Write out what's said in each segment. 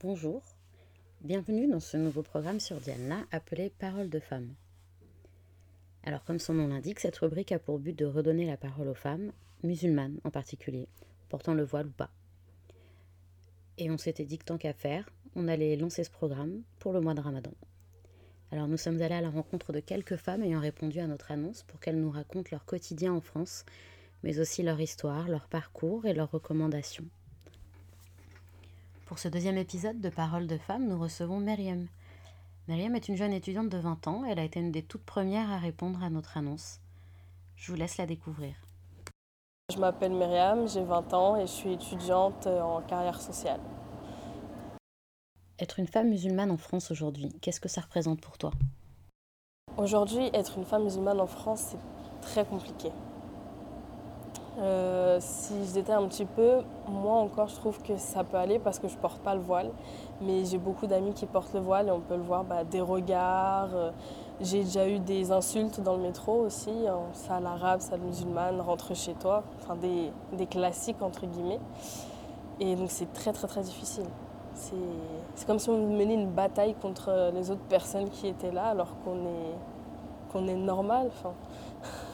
Bonjour, bienvenue dans ce nouveau programme sur Diana appelé Parole de femmes. Alors comme son nom l'indique, cette rubrique a pour but de redonner la parole aux femmes, musulmanes en particulier, portant le voile ou pas. Et on s'était dit que tant qu'à faire, on allait lancer ce programme pour le mois de Ramadan. Alors nous sommes allés à la rencontre de quelques femmes ayant répondu à notre annonce pour qu'elles nous racontent leur quotidien en France, mais aussi leur histoire, leur parcours et leurs recommandations. Pour ce deuxième épisode de Paroles de femmes, nous recevons Myriam. Myriam est une jeune étudiante de 20 ans. Elle a été une des toutes premières à répondre à notre annonce. Je vous laisse la découvrir. Je m'appelle Myriam, j'ai 20 ans et je suis étudiante en carrière sociale. Être une femme musulmane en France aujourd'hui, qu'est-ce que ça représente pour toi? Aujourd'hui, être une femme musulmane en France, c'est très compliqué. Euh, si j'étais un petit peu, moi encore, je trouve que ça peut aller parce que je porte pas le voile. Mais j'ai beaucoup d'amis qui portent le voile et on peut le voir bah, des regards. Euh, j'ai déjà eu des insultes dans le métro aussi, en salle arabe, salle musulmane, rentre chez toi. Enfin, des, des classiques entre guillemets. Et donc c'est très très très difficile. C'est comme si on menait une bataille contre les autres personnes qui étaient là alors qu'on est, est normal.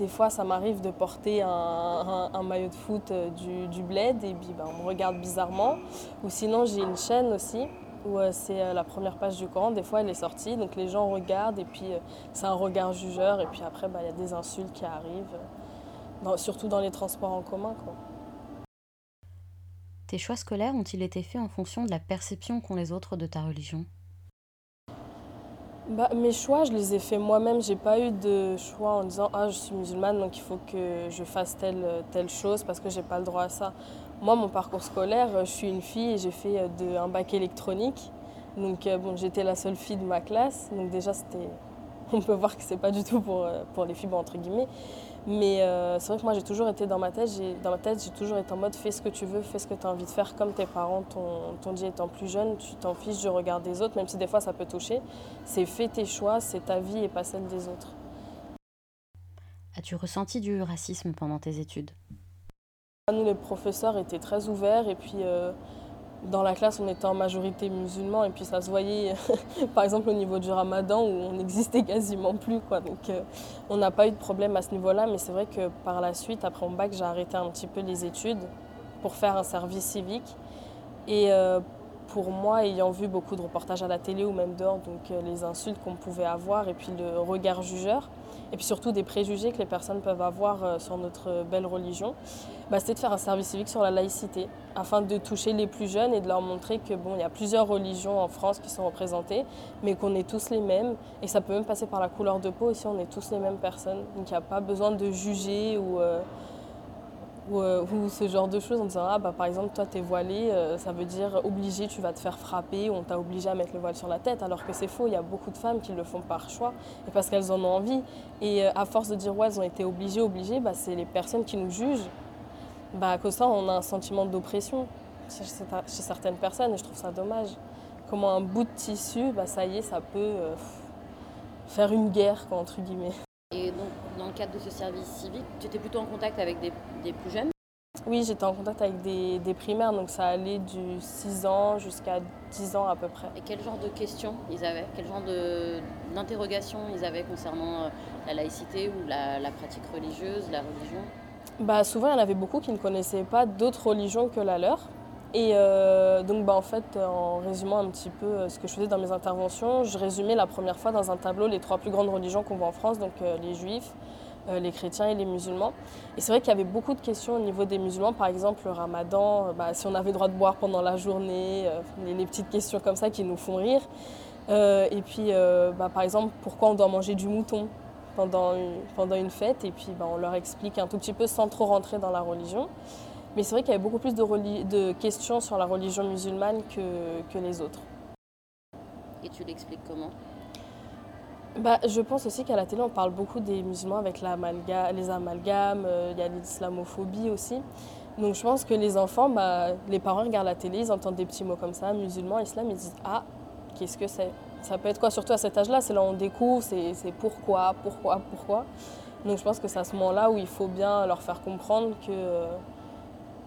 des fois, ça m'arrive de porter un, maillot de foot euh, du, bled et puis ben, on me regarde bizarrement. Ou sinon, j'ai une chaîne aussi où euh, c'est euh, la première page du Coran. Des fois, elle est sortie, donc les gens regardent et puis c'est un regard jugeur. Et puis après, ben, il y a des insultes qui arrivent, surtout dans les transports en commun. Tes choix scolaires ont-ils été faits en fonction de la perception qu'ont les autres de ta religion? Bah, mes choix, je les ai faits moi-même. J'ai pas eu de choix en disant ah je suis musulmane donc il faut que je fasse telle telle chose parce que j'ai pas le droit à ça. Moi, mon parcours scolaire, je suis une fille et j'ai fait euh, de, un bac électronique. Donc euh, bon, j'étais la seule fille de ma classe. Donc déjà c'était, on peut voir que c'est pas du tout pour euh, pour les filles entre guillemets. Mais euh, c'est vrai que moi, j'ai toujours été dans ma tête, dans ma tête, j'ai toujours été en mode fais ce que tu veux, fais ce que tu as envie de faire, comme tes parents t'ont dit étant plus jeune, tu t'en fiches du regard des autres, même si des fois ça peut toucher. C'est fais tes choix, c'est ta vie et pas celle des autres. As-tu ressenti du racisme pendant tes études? Nous, les professeurs étaient très ouverts et puis. Euh, dans la classe, on était en majorité musulmans et puis ça se voyait, par exemple, au niveau du ramadan où on n'existait quasiment plus. Quoi. Donc euh, on n'a pas eu de problème à ce niveau-là, mais c'est vrai que par la suite, après mon bac, j'ai arrêté un petit peu les études pour faire un service civique. Et euh, pour moi, ayant vu beaucoup de reportages à la télé ou même dehors, euh, les insultes qu'on pouvait avoir et puis le regard jugeur, et puis surtout des préjugés que les personnes peuvent avoir euh, sur notre belle religion, bah, c'était de faire un service civique sur la laïcité, afin de toucher les plus jeunes et de leur montrer que bon, il y a plusieurs religions en France qui sont représentées, mais qu'on est tous les mêmes, et ça peut même passer par la couleur de peau, ici on est tous les mêmes personnes, donc il n'y a pas besoin de juger ou... Euh, euh, ou, ce genre de choses en disant ah bah par exemple toi t'es voilé euh, ça veut dire obligé tu vas te faire frapper ou on t'a obligé à mettre le voile sur la tête alors que c'est faux il y a beaucoup de femmes qui le font par choix et parce qu'elles en ont envie. Et euh, à force de dire ouais elles ont été obligées obligées bah, c'est les personnes qui nous jugent bah à cause ça on a un sentiment d'oppression chez, certaines personnes et je trouve ça dommage. Comment un bout de tissu bah ça y est ça peut faire une guerre quoi, entre guillemets et donc, dans le cadre de ce service civique, tu étais plutôt en contact avec des, plus jeunes? Oui, j'étais en contact avec des, primaires, donc ça allait du 6 ans jusqu'à 10 ans à peu près. Et quel genre de questions ils avaient? Quel genre d'interrogations ils avaient concernant euh, la laïcité ou la, pratique religieuse, la religion? Bah, Souvent, il y en avait beaucoup qui ne connaissaient pas d'autres religions que la leur. Et euh, donc, bah, en fait, en résumant un petit peu euh, ce que je faisais dans mes interventions, je résumais la première fois dans un tableau les trois plus grandes religions qu'on voit en France, donc euh, les juifs, les chrétiens et les musulmans. Et c'est vrai qu'il y avait beaucoup de questions au niveau des musulmans, par exemple le ramadan, bah, si on avait droit de boire pendant la journée, les, petites questions comme ça qui nous font rire. et puis, bah, par exemple, pourquoi on doit manger du mouton pendant pendant une fête, et puis on leur explique un tout petit peu sans trop rentrer dans la religion. Mais c'est vrai qu'il y avait beaucoup plus de, de, questions sur la religion musulmane que, que les autres. Et tu l'expliques comment? Bah, Je pense aussi qu'à la télé, on parle beaucoup des musulmans avec les amalgames, euh, il y a l'islamophobie aussi. Donc je pense que les enfants, bah, les parents regardent la télé, ils entendent des petits mots comme ça, musulmans, islam, ils disent Ah, qu'est-ce que c'est? Ça peut être quoi Surtout à cet âge-là, c'est là où on découvre, c'est pourquoi, pourquoi, pourquoi. Donc je pense que c'est à ce moment-là où il faut bien leur faire comprendre que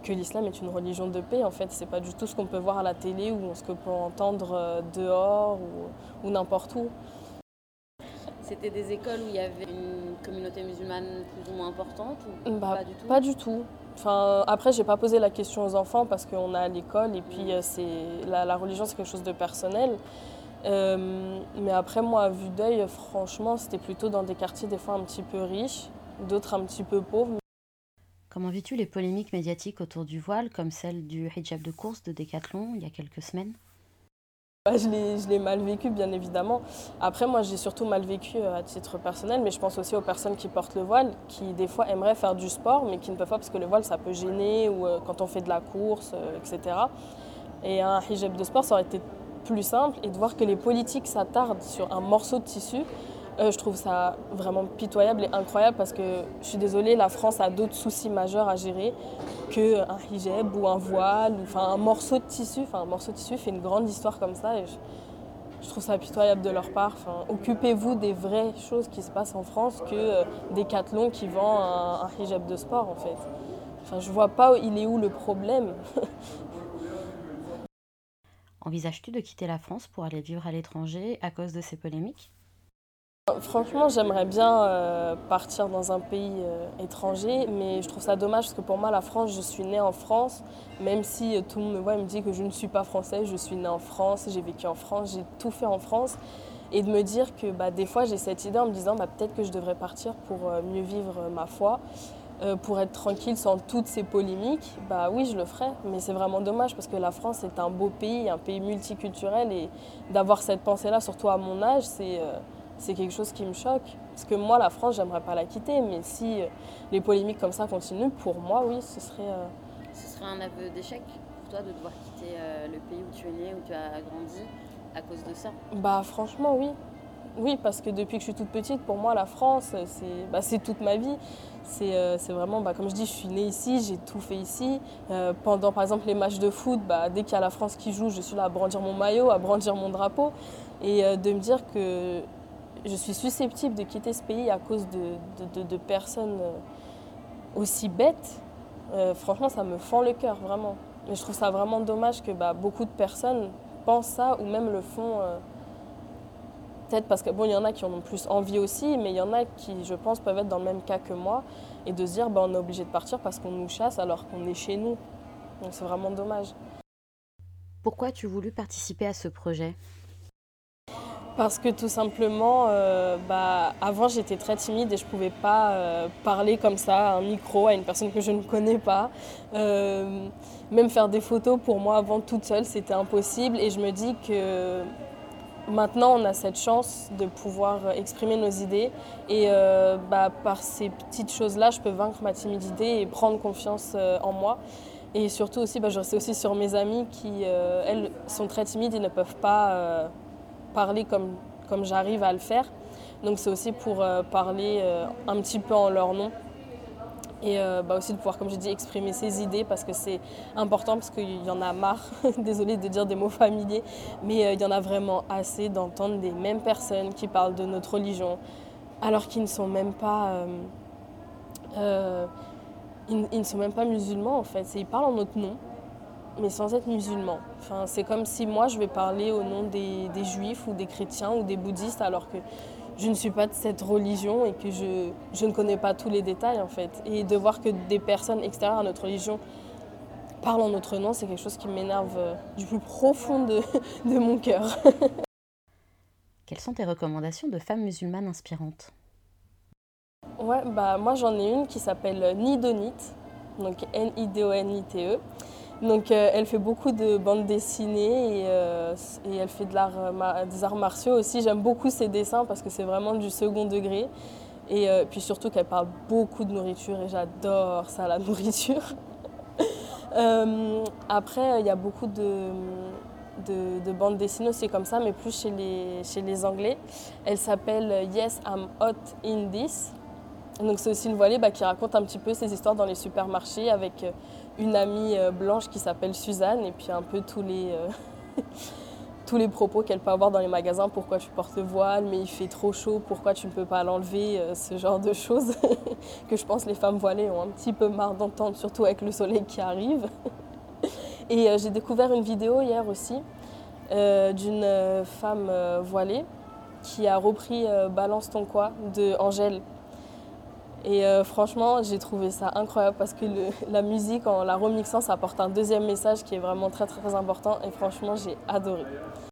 que l'islam est une religion de paix. En fait, c'est pas du tout ce qu'on peut voir à la télé ou ce qu'on peut entendre dehors ou, ou n'importe où. C'était des écoles où il y avait une communauté musulmane plus ou moins importante ou Bah, pas du tout? Pas du tout. Enfin, après, j'ai pas posé la question aux enfants parce qu'on est à l'école et puis euh, c'est la, la religion c'est quelque chose de personnel. Euh, mais après, moi, à vue d'œil, franchement, c'était plutôt dans des quartiers des fois un petit peu riches, d'autres un petit peu pauvres. Comment vis-tu les polémiques médiatiques autour du voile, comme celle du hijab de course de Decathlon il y a quelques semaines? Bah, je l'ai mal vécu, bien évidemment. Après, moi, j'ai surtout mal vécu euh, à titre personnel, mais je pense aussi aux personnes qui portent le voile, qui des fois aimeraient faire du sport, mais qui ne peuvent pas parce que le voile, ça peut gêner, ou euh, quand on fait de la course, euh, etc. Et un hijab de sport, ça aurait été plus simple. Et de voir que les politiques s'attardent sur un morceau de tissu, euh, je trouve ça vraiment pitoyable et incroyable parce que je suis désolée, la France a d'autres soucis majeurs à gérer qu'un hijab ou un voile, ou un morceau de tissu. Enfin, un morceau de tissu fait une grande histoire comme ça et je, trouve ça pitoyable de leur part. Occupez-vous des vraies choses qui se passent en France que euh, Decathlon qui vend un, un hijab de sport en fait. Enfin, je vois pas où- il est où le problème. Envisages-tu de quitter la France pour aller vivre à l'étranger à cause de ces polémiques? Franchement, j'aimerais bien euh, partir dans un pays euh, étranger, mais je trouve ça dommage parce que pour moi, la France, je suis née en France. Même si euh, tout le monde me voit et me dit que je ne suis pas française, je suis née en France, j'ai vécu en France, j'ai tout fait en France. Et de me dire que bah, des fois, j'ai cette idée en me disant bah, peut-être que je devrais partir pour mieux vivre ma foi, pour être tranquille sans toutes ces polémiques. Bah oui, je le ferais, mais c'est vraiment dommage parce que la France est un beau pays, un pays multiculturel et d'avoir cette pensée-là, surtout à mon âge, c'est. C'est quelque chose qui me choque. Parce que moi, la France, j'aimerais pas la quitter, mais si euh, les polémiques comme ça continuent, pour moi, oui, ce serait. euh, Ce serait un aveu d'échec pour toi de devoir quitter euh, le pays où tu es né, où tu as grandi, à cause de ça? Bah, franchement, oui. Oui, parce que depuis que je suis toute petite, pour moi, la France, c'est bah, toute ma vie. C'est euh, vraiment, bah, comme je dis, je suis née ici, j'ai tout fait ici. Euh, pendant, par exemple, les matchs de foot, bah, dès qu'il y a la France qui joue, je suis là à brandir mon maillot, à brandir mon drapeau. Et euh, de me dire que je suis susceptible de quitter ce pays à cause de, personnes euh, aussi bêtes, euh, franchement, ça me fend le cœur, vraiment. Et je trouve ça vraiment dommage que bah, beaucoup de personnes pensent ça ou même le font. euh, Peut-être parce que bon, il y en a qui en ont plus envie aussi, mais il y en a qui, je pense, peuvent être dans le même cas que moi et de se dire bah, on est obligé de partir parce qu'on nous chasse alors qu'on est chez nous. Donc c'est vraiment dommage. Pourquoi as-tu voulu participer à ce projet? Parce que tout simplement, euh, bah, avant j'étais très timide et je ne pouvais pas euh, parler comme ça à un micro à une personne que je ne connais pas. Euh, même faire des photos pour moi avant toute seule, c'était impossible. Et je me dis que maintenant on a cette chance de pouvoir exprimer nos idées. Et bah, par ces petites choses-là, je peux vaincre ma timidité et prendre confiance en moi. Et surtout aussi, bah, je restais aussi sur mes amies qui, elles, sont très timides et ne peuvent pas parler comme, comme j'arrive à le faire. Donc c'est aussi pour euh, parler euh, un petit peu en leur nom. Et euh, bah, aussi de pouvoir, comme je dis, exprimer ses idées parce que c'est important parce qu'il y en a marre, désolée de dire des mots familiers, mais il y en a vraiment assez d'entendre des mêmes personnes qui parlent de notre religion alors qu'ils ne sont même pas... ils, ne sont même pas musulmans en fait, ils parlent en notre nom, mais sans être musulmans. Enfin, c'est comme si moi je vais parler au nom des, des juifs ou des chrétiens ou des bouddhistes alors que je ne suis pas de cette religion et que je, je ne connais pas tous les détails en fait. Et de voir que des personnes extérieures à notre religion parlent en notre nom, c'est quelque chose qui m'énerve euh, du plus profond de, de mon cœur. Quelles sont tes recommandations de femmes musulmanes inspirantes? Ouais, bah moi j'en ai une qui s'appelle Nidonite, donc N-I-D-O-N-I-T-E. Donc euh, elle fait beaucoup de bandes dessinées et, euh, elle fait euh, des arts martiaux aussi. J'aime beaucoup ses dessins parce que c'est vraiment du second degré. Et puis surtout qu'elle parle beaucoup de nourriture et j'adore ça, la nourriture. Après, il y a beaucoup de, de, de bandes dessinées aussi comme ça, mais plus chez les, Anglais. Elle s'appelle Yes, I'm Hot in This. Donc c'est aussi une voilée bah, qui raconte un petit peu ses histoires dans les supermarchés avec une amie euh, blanche qui s'appelle Suzanne et puis un peu tous les, euh, tous les propos qu'elle peut avoir dans les magasins, pourquoi tu portes le voile, mais il fait trop chaud, pourquoi tu ne peux pas l'enlever, euh, ce genre de choses que je pense les femmes voilées ont un petit peu marre d'entendre, surtout avec le soleil qui arrive. Et j'ai découvert une vidéo hier aussi d'une femme voilée qui a repris Balance ton quoi de Angèle. Et franchement, j'ai trouvé ça incroyable parce que la musique, en la remixant, ça apporte un deuxième message qui est vraiment très très important. Et franchement, j'ai adoré.